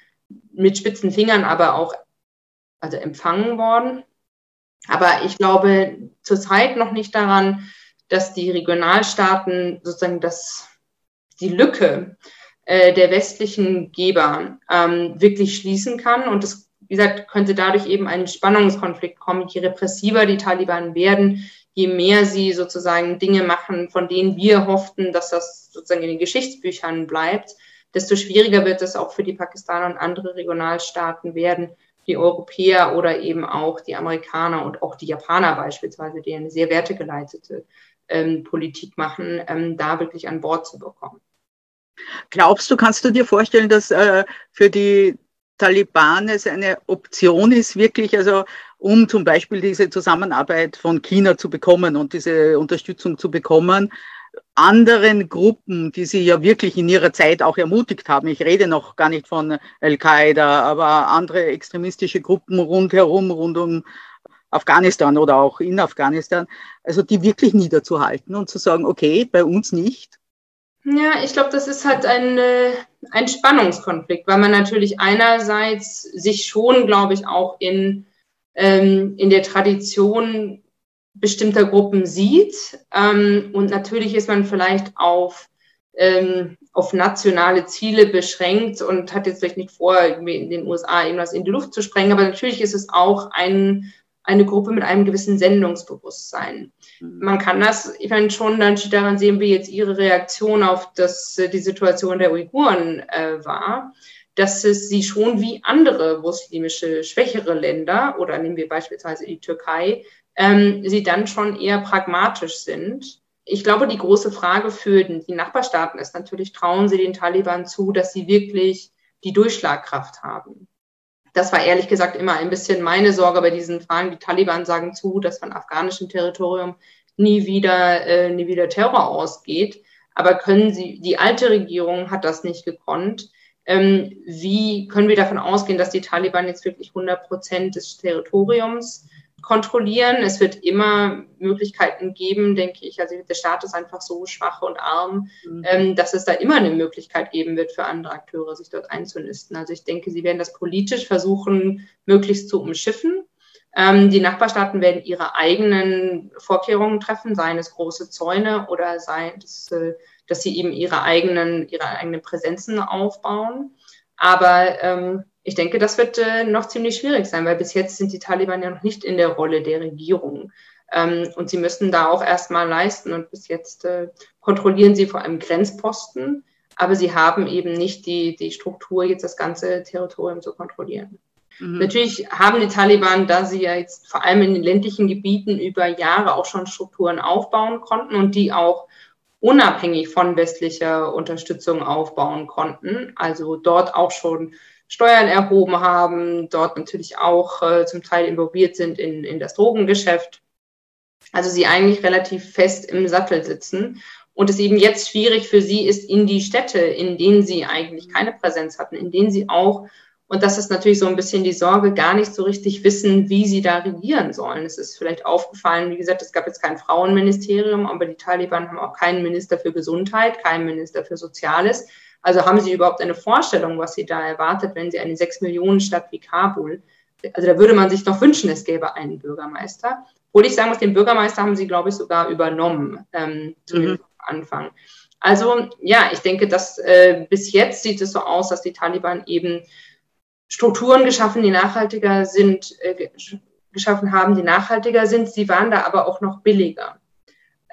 [SPEAKER 3] mit spitzen Fingern aber auch also empfangen worden. Aber ich glaube zurzeit noch nicht daran, dass die Regionalstaaten sozusagen das, die Lücke äh, der westlichen Geber ähm, wirklich schließen kann. Und es, wie gesagt, könnte dadurch eben ein Spannungskonflikt kommen. Je repressiver die Taliban werden, je mehr sie sozusagen Dinge machen, von denen wir hofften, dass das sozusagen in den Geschichtsbüchern bleibt, desto schwieriger wird es auch für die Pakistaner und andere Regionalstaaten werden, die Europäer oder eben auch die Amerikaner und auch die Japaner beispielsweise, die eine sehr wertegeleitete ähm, Politik machen, ähm, da wirklich an Bord zu bekommen.
[SPEAKER 4] Glaubst du, kannst du dir vorstellen, dass äh, für die Taliban es eine Option ist, wirklich, also um zum Beispiel diese Zusammenarbeit von China zu bekommen und diese Unterstützung zu bekommen, anderen Gruppen, die sie ja wirklich in ihrer Zeit auch ermutigt haben. Ich rede noch gar nicht von Al-Qaida, aber andere extremistische Gruppen rundherum, rund um Afghanistan oder auch in Afghanistan, also die wirklich niederzuhalten und zu sagen, okay, bei uns nicht.
[SPEAKER 3] Ja, ich glaube, das ist halt ein, äh, ein Spannungskonflikt, weil man natürlich einerseits sich schon, glaube ich, auch in, ähm, in der Tradition bestimmter Gruppen sieht. Ähm, und natürlich ist man vielleicht auf, ähm, auf nationale Ziele beschränkt und hat jetzt vielleicht nicht vor, in den USA irgendwas in die Luft zu sprengen. Aber natürlich ist es auch ein, eine Gruppe mit einem gewissen Sendungsbewusstsein. Mhm. Man kann das, ich meine, schon dann daran sehen, wie jetzt ihre Reaktion auf das, die Situation der Uiguren äh, war dass es sie schon wie andere muslimische, schwächere Länder oder nehmen wir beispielsweise die Türkei, ähm, sie dann schon eher pragmatisch sind. Ich glaube, die große Frage für die Nachbarstaaten ist natürlich, trauen sie den Taliban zu, dass sie wirklich die Durchschlagkraft haben. Das war ehrlich gesagt immer ein bisschen meine Sorge bei diesen Fragen. Die Taliban sagen zu, dass von afghanischem Territorium nie wieder, äh, nie wieder Terror ausgeht. Aber können sie, die alte Regierung hat das nicht gekonnt. Ähm, wie können wir davon ausgehen, dass die Taliban jetzt wirklich 100 Prozent des Territoriums kontrollieren. Es wird immer Möglichkeiten geben, denke ich. Also der Staat ist einfach so schwach und arm, mhm. ähm, dass es da immer eine Möglichkeit geben wird für andere Akteure, sich dort einzunisten. Also ich denke, sie werden das politisch versuchen, möglichst zu umschiffen. Ähm, die Nachbarstaaten werden ihre eigenen Vorkehrungen treffen, seien es große Zäune oder seien es, äh, dass sie eben ihre eigenen, ihre eigenen Präsenzen aufbauen. Aber ähm, ich denke, das wird äh, noch ziemlich schwierig sein, weil bis jetzt sind die Taliban ja noch nicht in der Rolle der Regierung. Ähm, und sie müssen da auch erstmal leisten. Und bis jetzt äh, kontrollieren sie vor allem Grenzposten, aber sie haben eben nicht die, die Struktur, jetzt das ganze Territorium zu kontrollieren. Mhm. Natürlich haben die Taliban, da sie ja jetzt vor allem in den ländlichen Gebieten über Jahre auch schon Strukturen aufbauen konnten und die auch unabhängig von westlicher Unterstützung aufbauen konnten, also dort auch schon Steuern erhoben haben, dort natürlich auch äh, zum Teil involviert sind in, in das Drogengeschäft. Also sie eigentlich relativ fest im Sattel sitzen und es eben jetzt schwierig für sie ist, in die Städte, in denen sie eigentlich keine Präsenz hatten, in denen sie auch, und das ist natürlich so ein bisschen die Sorge, gar nicht so richtig wissen, wie sie da regieren sollen. Es ist vielleicht aufgefallen, wie gesagt, es gab jetzt kein Frauenministerium, aber die Taliban haben auch keinen Minister für Gesundheit, keinen Minister für Soziales. Also haben Sie überhaupt eine Vorstellung, was Sie da erwartet, wenn Sie eine sechs Millionen Stadt wie Kabul, also da würde man sich doch wünschen, es gäbe einen Bürgermeister. Obwohl ich sagen muss, den Bürgermeister haben Sie, glaube ich, sogar übernommen, ähm, zumindest mhm. am Anfang. Also ja, ich denke, dass äh, bis jetzt sieht es so aus, dass die Taliban eben Strukturen geschaffen, die nachhaltiger sind, äh, geschaffen haben, die nachhaltiger sind. Sie waren da aber auch noch billiger.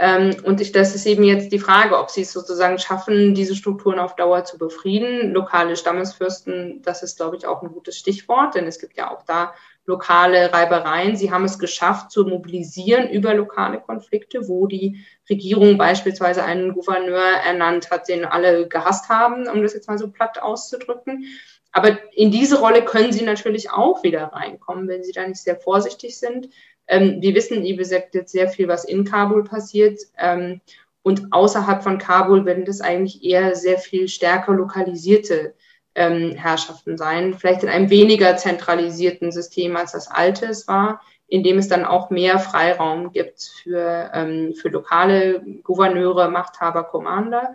[SPEAKER 3] Ähm, und ich, das ist eben jetzt die Frage, ob sie es sozusagen schaffen, diese Strukturen auf Dauer zu befrieden. Lokale Stammesfürsten, das ist, glaube ich, auch ein gutes Stichwort, denn es gibt ja auch da lokale Reibereien. Sie haben es geschafft, zu mobilisieren über lokale Konflikte, wo die Regierung beispielsweise einen Gouverneur ernannt hat, den alle gehasst haben, um das jetzt mal so platt auszudrücken. Aber in diese Rolle können sie natürlich auch wieder reinkommen, wenn sie da nicht sehr vorsichtig sind. Ähm, wir wissen, wie gesagt, jetzt sehr viel, was in Kabul passiert. Ähm, und außerhalb von Kabul werden das eigentlich eher sehr viel stärker lokalisierte ähm, Herrschaften sein. Vielleicht in einem weniger zentralisierten System, als das alte es war, in dem es dann auch mehr Freiraum gibt für, ähm, für lokale Gouverneure, Machthaber, Commander.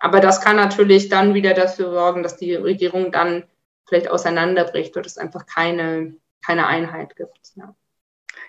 [SPEAKER 3] Aber das kann natürlich dann wieder dafür sorgen, dass die Regierung dann vielleicht auseinanderbricht oder es einfach keine, keine Einheit gibt. Ja.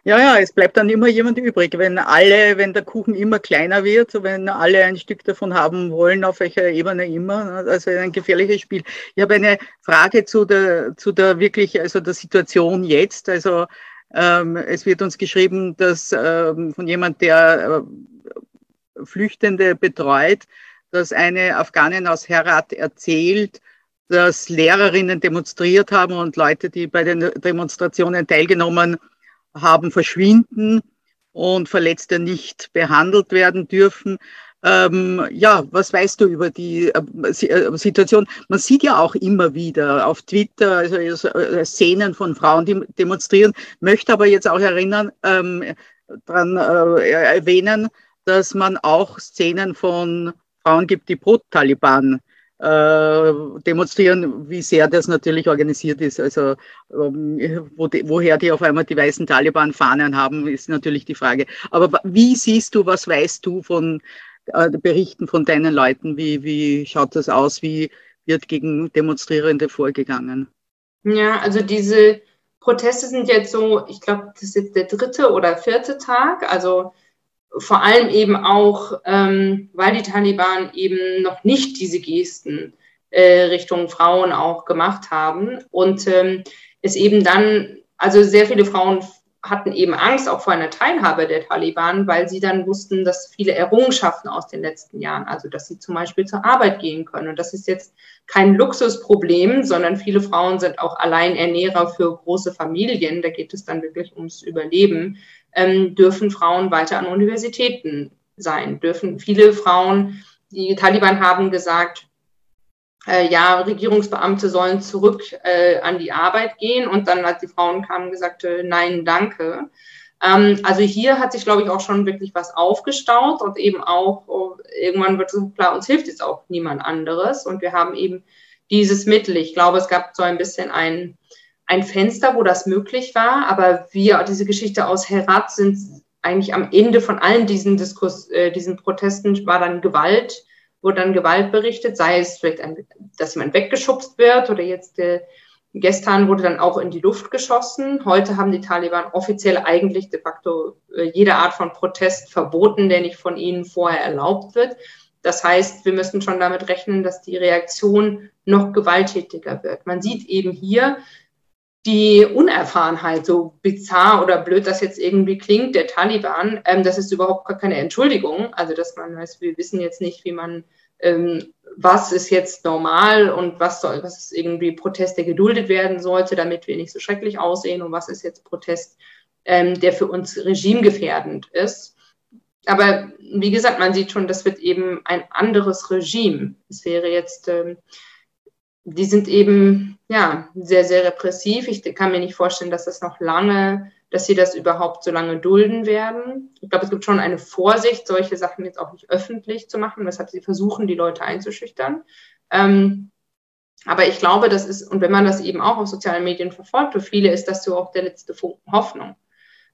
[SPEAKER 4] Ja, ja, es bleibt dann immer jemand übrig. Wenn alle, wenn der Kuchen immer kleiner wird, wenn alle ein Stück davon haben wollen, auf welcher Ebene immer, ne, also ein gefährliches Spiel. Ich habe eine Frage zu der, zu der wirklich, also der Situation jetzt. Also ähm, es wird uns geschrieben, dass ähm, von jemand, der äh, Flüchtende betreut, dass eine Afghanin aus Herat erzählt, dass Lehrerinnen demonstriert haben und Leute, die bei den Demonstrationen teilgenommen haben, haben verschwinden und Verletzte nicht behandelt werden dürfen. Ähm, ja, was weißt du über die äh, äh Situation? Man sieht ja auch immer wieder auf Twitter also, äh, Szenen von Frauen, die demonstrieren, möchte aber jetzt auch erinnern, ähm, daran äh, erwähnen, dass man auch Szenen von Frauen gibt, die pro Taliban äh, demonstrieren, wie sehr das natürlich organisiert ist. Also ähm, wo die, woher die auf einmal die weißen Taliban-Fahnen haben, ist natürlich die Frage. Aber wie siehst du, was weißt du von äh, Berichten von deinen Leuten? Wie, wie schaut das aus? Wie wird gegen Demonstrierende vorgegangen?
[SPEAKER 3] Ja, also diese Proteste sind jetzt so, ich glaube, das ist jetzt der dritte oder vierte Tag. Also vor allem eben auch, ähm, weil die Taliban eben noch nicht diese Gesten äh, Richtung Frauen auch gemacht haben und ähm, es eben dann, also sehr viele Frauen hatten eben Angst auch vor einer Teilhabe der Taliban, weil sie dann wussten, dass viele Errungenschaften aus den letzten Jahren, also dass sie zum Beispiel zur Arbeit gehen können. Und das ist jetzt kein Luxusproblem, sondern viele Frauen sind auch Alleinernährer für große Familien. Da geht es dann wirklich ums Überleben ähm, dürfen Frauen weiter an Universitäten sein, dürfen viele Frauen, die Taliban haben gesagt, äh, ja, Regierungsbeamte sollen zurück äh, an die Arbeit gehen und dann, als die Frauen kamen, gesagt, äh, nein, danke. Ähm, also hier hat sich, glaube ich, auch schon wirklich was aufgestaut und eben auch, oh, irgendwann wird so klar, uns hilft jetzt auch niemand anderes und wir haben eben dieses Mittel. Ich glaube, es gab so ein bisschen ein ein Fenster, wo das möglich war, aber wir, diese Geschichte aus Herat sind eigentlich am Ende von allen diesen Diskurs, äh, diesen Protesten war dann Gewalt, wurde dann Gewalt berichtet, sei es vielleicht, ein, dass jemand weggeschubst wird oder jetzt äh, gestern wurde dann auch in die Luft geschossen. Heute haben die Taliban offiziell eigentlich de facto äh, jede Art von Protest verboten, der nicht von ihnen vorher erlaubt wird. Das heißt, wir müssen schon damit rechnen, dass die Reaktion noch gewalttätiger wird. Man sieht eben hier die Unerfahrenheit, so bizarr oder blöd das jetzt irgendwie klingt, der Taliban, ähm, das ist überhaupt gar keine Entschuldigung. Also, dass man weiß, wir wissen jetzt nicht, wie man ähm, was ist jetzt normal und was soll, was ist irgendwie Protest, der geduldet werden sollte, damit wir nicht so schrecklich aussehen und was ist jetzt Protest, ähm, der für uns regimegefährdend ist. Aber wie gesagt, man sieht schon, das wird eben ein anderes Regime. Es wäre jetzt, ähm, die sind eben ja sehr, sehr repressiv. Ich kann mir nicht vorstellen, dass das noch lange dass sie das überhaupt so lange dulden werden. Ich glaube, es gibt schon eine Vorsicht, solche Sachen jetzt auch nicht öffentlich zu machen, weshalb sie versuchen, die Leute einzuschüchtern. Ähm, aber ich glaube, das ist, und wenn man das eben auch auf sozialen Medien verfolgt, für viele ist das so auch der letzte Funken Hoffnung.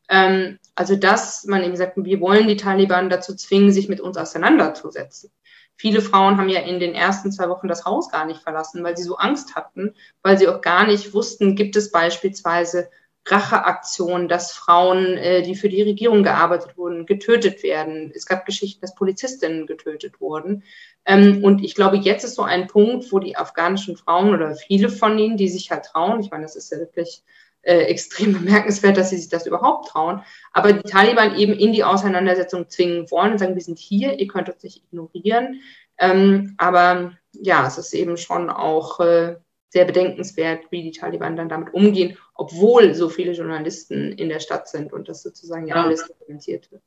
[SPEAKER 3] Ähm, also, dass man eben sagt, wir wollen die Taliban dazu zwingen, sich mit uns auseinanderzusetzen. Viele Frauen haben ja in den ersten zwei Wochen das Haus gar nicht verlassen, weil sie so Angst hatten, weil sie auch gar nicht wussten, gibt es beispielsweise Racheaktion, dass Frauen, äh, die für die Regierung gearbeitet wurden, getötet werden. Es gab Geschichten, dass Polizistinnen getötet wurden. Ähm, und ich glaube, jetzt ist so ein Punkt, wo die afghanischen Frauen oder viele von ihnen, die sich halt trauen, ich meine, das ist ja wirklich äh, extrem [laughs] bemerkenswert, dass sie sich das überhaupt trauen, aber die Taliban eben in die Auseinandersetzung zwingen wollen und sagen, wir sind hier, ihr könnt uns nicht ignorieren. Ähm, aber ja, es ist eben schon auch äh, sehr bedenkenswert, wie die Taliban dann damit umgehen, obwohl so viele Journalisten in der Stadt sind und das sozusagen ja alles dokumentiert wird.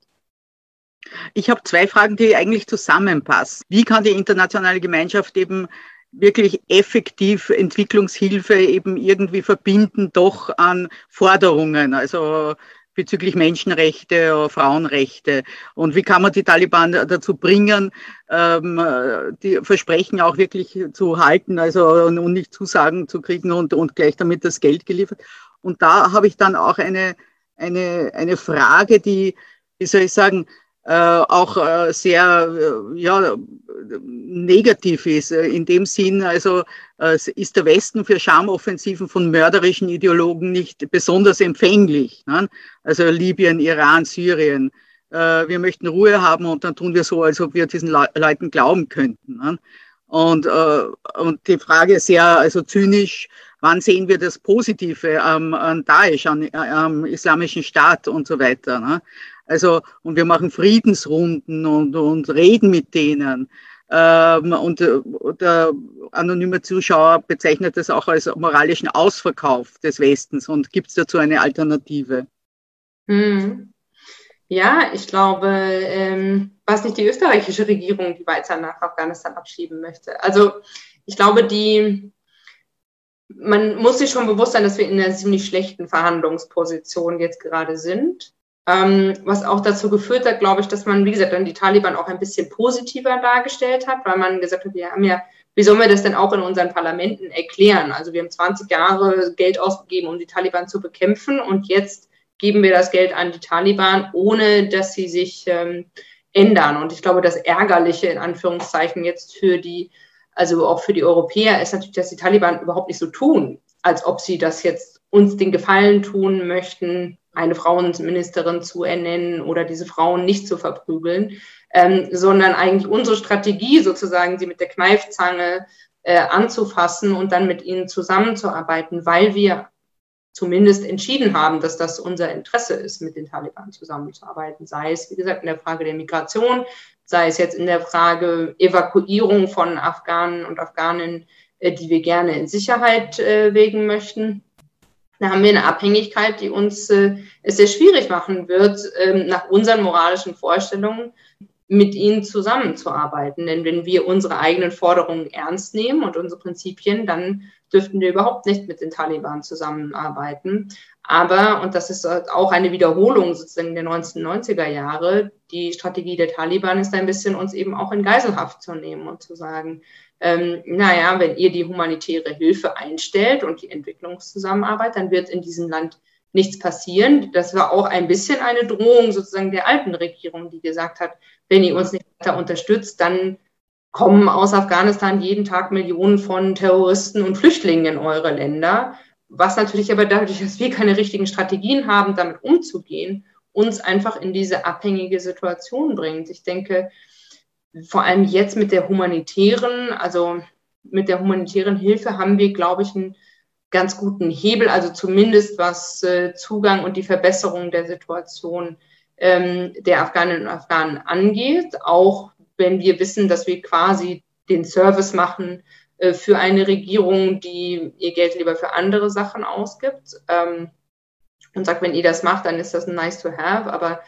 [SPEAKER 4] Ich habe zwei Fragen, die eigentlich zusammenpassen. Wie kann die internationale Gemeinschaft eben wirklich effektiv Entwicklungshilfe eben irgendwie verbinden, doch an Forderungen? Also bezüglich Menschenrechte, oder Frauenrechte. Und wie kann man die Taliban dazu bringen, ähm, die Versprechen auch wirklich zu halten, also und nicht Zusagen zu kriegen und, und gleich damit das Geld geliefert. Und da habe ich dann auch eine, eine, eine Frage, die, wie soll ich sagen, äh, auch äh, sehr äh, ja, negativ ist. In dem Sinn, also ist der Westen für Schamoffensiven von mörderischen Ideologen nicht besonders empfänglich. Ne? Also Libyen, Iran, Syrien. Wir möchten Ruhe haben und dann tun wir so, als ob wir diesen Le Leuten glauben könnten. Ne? Und, und die Frage sehr also zynisch, wann sehen wir das Positive am, an Daesh, an, am Islamischen Staat und so weiter. Ne? Also, und wir machen Friedensrunden und, und reden mit denen. Ähm, und äh, der anonyme Zuschauer bezeichnet das auch als moralischen Ausverkauf des Westens. Und gibt es dazu eine Alternative?
[SPEAKER 3] Hm. Ja, ich glaube, ähm, was nicht die österreichische Regierung, die weiter nach Afghanistan abschieben möchte. Also ich glaube, die, man muss sich schon bewusst sein, dass wir in einer ziemlich schlechten Verhandlungsposition jetzt gerade sind. Ähm, was auch dazu geführt hat, glaube ich, dass man, wie gesagt, dann die Taliban auch ein bisschen positiver dargestellt hat, weil man gesagt hat, wir haben ja, wie sollen wir das denn auch in unseren Parlamenten erklären? Also wir haben 20 Jahre Geld ausgegeben, um die Taliban zu bekämpfen und jetzt geben wir das Geld an die Taliban, ohne dass sie sich ähm, ändern. Und ich glaube, das Ärgerliche in Anführungszeichen jetzt für die, also auch für die Europäer ist natürlich, dass die Taliban überhaupt nicht so tun, als ob sie das jetzt uns den Gefallen tun möchten, eine Frauenministerin zu ernennen oder diese Frauen nicht zu verprügeln, ähm, sondern eigentlich unsere Strategie sozusagen, sie mit der Kneifzange äh, anzufassen und dann mit ihnen zusammenzuarbeiten, weil wir zumindest entschieden haben, dass das unser Interesse ist, mit den Taliban zusammenzuarbeiten, sei es, wie gesagt, in der Frage der Migration, sei es jetzt in der Frage Evakuierung von Afghanen und Afghaninnen, äh, die wir gerne in Sicherheit äh, wägen möchten da haben wir eine Abhängigkeit, die uns äh, es sehr schwierig machen wird, ähm, nach unseren moralischen Vorstellungen mit ihnen zusammenzuarbeiten. Denn wenn wir unsere eigenen Forderungen ernst nehmen und unsere Prinzipien, dann dürften wir überhaupt nicht mit den Taliban zusammenarbeiten. Aber, und das ist auch eine Wiederholung sozusagen der 1990er Jahre, die Strategie der Taliban ist ein bisschen uns eben auch in Geiselhaft zu nehmen und zu sagen, ähm, naja, wenn ihr die humanitäre Hilfe einstellt und die Entwicklungszusammenarbeit, dann wird in diesem Land nichts passieren. Das war auch ein bisschen eine Drohung sozusagen der alten Regierung, die gesagt hat, wenn ihr uns nicht weiter unterstützt, dann kommen aus Afghanistan jeden Tag Millionen von Terroristen und Flüchtlingen in eure Länder. Was natürlich aber dadurch, dass wir keine richtigen Strategien haben, damit umzugehen, uns einfach in diese abhängige Situation bringt. Ich denke, vor allem jetzt mit der humanitären, also mit der humanitären Hilfe haben wir, glaube ich, einen ganz guten Hebel, also zumindest was äh, Zugang und die Verbesserung der Situation ähm, der Afghaninnen und Afghanen angeht, auch wenn wir wissen, dass wir quasi den Service machen äh, für eine Regierung, die ihr Geld lieber für andere Sachen ausgibt. Ähm, und sagt, wenn ihr das macht, dann ist das nice to have, aber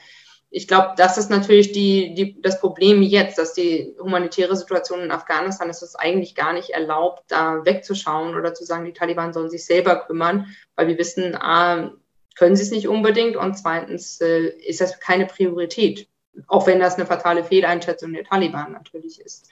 [SPEAKER 3] ich glaube, das ist natürlich die, die, das Problem jetzt, dass die humanitäre Situation in Afghanistan ist es eigentlich gar nicht erlaubt, da wegzuschauen oder zu sagen, die Taliban sollen sich selber kümmern, weil wir wissen, A, können sie es nicht unbedingt und zweitens äh, ist das keine Priorität, auch wenn das eine fatale Fehleinschätzung der Taliban natürlich ist.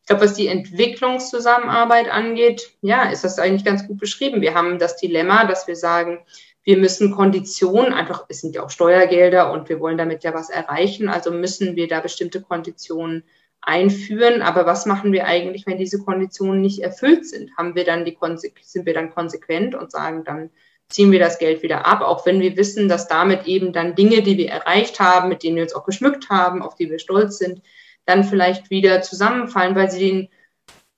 [SPEAKER 3] Ich glaube, was die Entwicklungszusammenarbeit angeht, ja, ist das eigentlich ganz gut beschrieben. Wir haben das Dilemma, dass wir sagen, wir müssen Konditionen, einfach, es sind ja auch Steuergelder und wir wollen damit ja was erreichen, also müssen wir da bestimmte Konditionen einführen. Aber was machen wir eigentlich, wenn diese Konditionen nicht erfüllt sind? Haben wir dann die sind wir dann konsequent und sagen, dann ziehen wir das Geld wieder ab, auch wenn wir wissen, dass damit eben dann Dinge, die wir erreicht haben, mit denen wir uns auch geschmückt haben, auf die wir stolz sind, dann vielleicht wieder zusammenfallen, weil sie den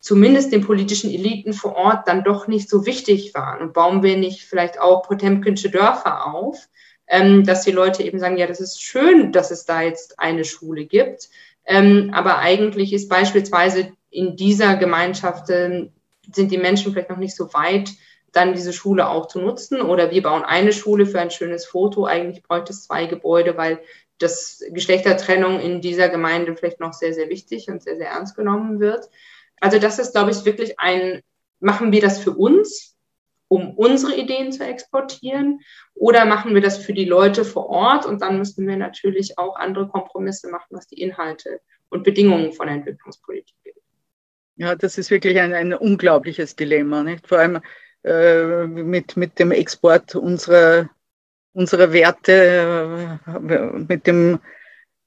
[SPEAKER 3] zumindest den politischen Eliten vor Ort dann doch nicht so wichtig waren. Und bauen wir nicht vielleicht auch Potemkinsche Dörfer auf, ähm, dass die Leute eben sagen, ja, das ist schön, dass es da jetzt eine Schule gibt. Ähm, aber eigentlich ist beispielsweise in dieser Gemeinschaft äh, sind die Menschen vielleicht noch nicht so weit, dann diese Schule auch zu nutzen. Oder wir bauen eine Schule für ein schönes Foto. Eigentlich bräuchte es zwei Gebäude, weil das Geschlechtertrennung in dieser Gemeinde vielleicht noch sehr, sehr wichtig und sehr, sehr ernst genommen wird. Also das ist, glaube ich, wirklich ein, machen wir das für uns, um unsere Ideen zu exportieren, oder machen wir das für die Leute vor Ort und dann müssen wir natürlich auch andere Kompromisse machen, was die Inhalte und Bedingungen von Entwicklungspolitik geht.
[SPEAKER 4] Ja, das ist wirklich ein, ein unglaubliches Dilemma, nicht? Vor allem äh, mit, mit dem Export unserer, unserer Werte, äh, mit dem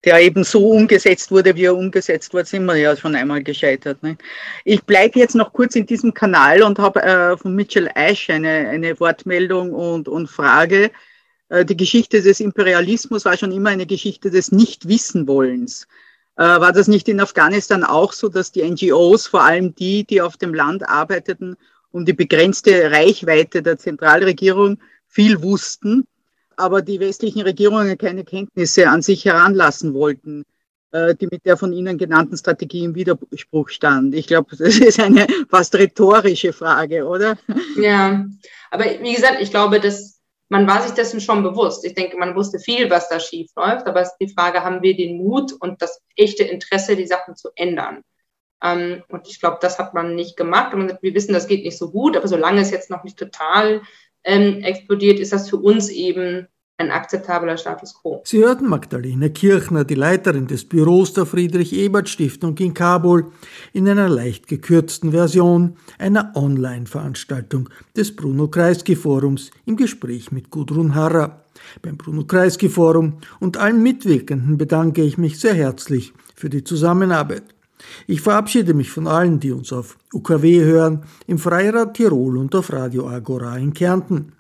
[SPEAKER 4] der eben so umgesetzt wurde, wie er umgesetzt wurde, sind wir ja schon einmal gescheitert. Ne? Ich bleibe jetzt noch kurz in diesem Kanal und habe äh, von Mitchell Ash eine, eine Wortmeldung und, und Frage. Äh, die Geschichte des Imperialismus war schon immer eine Geschichte des Nichtwissenwollens. Äh, war das nicht in Afghanistan auch so, dass die NGOs, vor allem die, die auf dem Land arbeiteten, um die begrenzte Reichweite der Zentralregierung viel wussten aber die westlichen Regierungen keine Kenntnisse an sich heranlassen wollten, äh, die mit der von Ihnen genannten Strategie im Widerspruch stand. Ich glaube, [laughs] das ist eine fast rhetorische Frage, oder?
[SPEAKER 3] Ja, aber wie gesagt, ich glaube, dass man war sich dessen schon bewusst. Ich denke, man wusste viel, was da schief läuft, aber es ist die Frage, haben wir den Mut und das echte Interesse, die Sachen zu ändern? Ähm, und ich glaube, das hat man nicht gemacht. Und wir wissen, das geht nicht so gut, aber solange es jetzt noch nicht total ähm, explodiert, ist das für uns eben ein akzeptabler Status quo.
[SPEAKER 2] Sie hörten Magdalena Kirchner, die Leiterin des Büros der Friedrich-Ebert-Stiftung in Kabul, in einer leicht gekürzten Version einer Online-Veranstaltung des Bruno Kreisky-Forums im Gespräch mit Gudrun Harrer. Beim Bruno Kreisky-Forum und allen Mitwirkenden bedanke ich mich sehr herzlich für die Zusammenarbeit. Ich verabschiede mich von allen, die uns auf UKW hören, im Freirad Tirol und auf Radio Agora in Kärnten.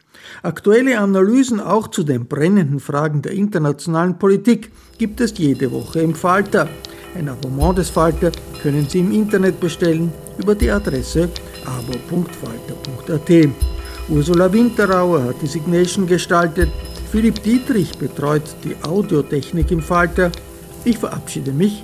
[SPEAKER 2] Aktuelle Analysen auch zu den brennenden Fragen der internationalen Politik gibt es jede Woche im Falter. Ein Abonnement des Falter können Sie im Internet bestellen über die Adresse abo.falter.at. Ursula Winterauer hat die Signation gestaltet, Philipp Dietrich betreut die Audiotechnik im Falter. Ich verabschiede mich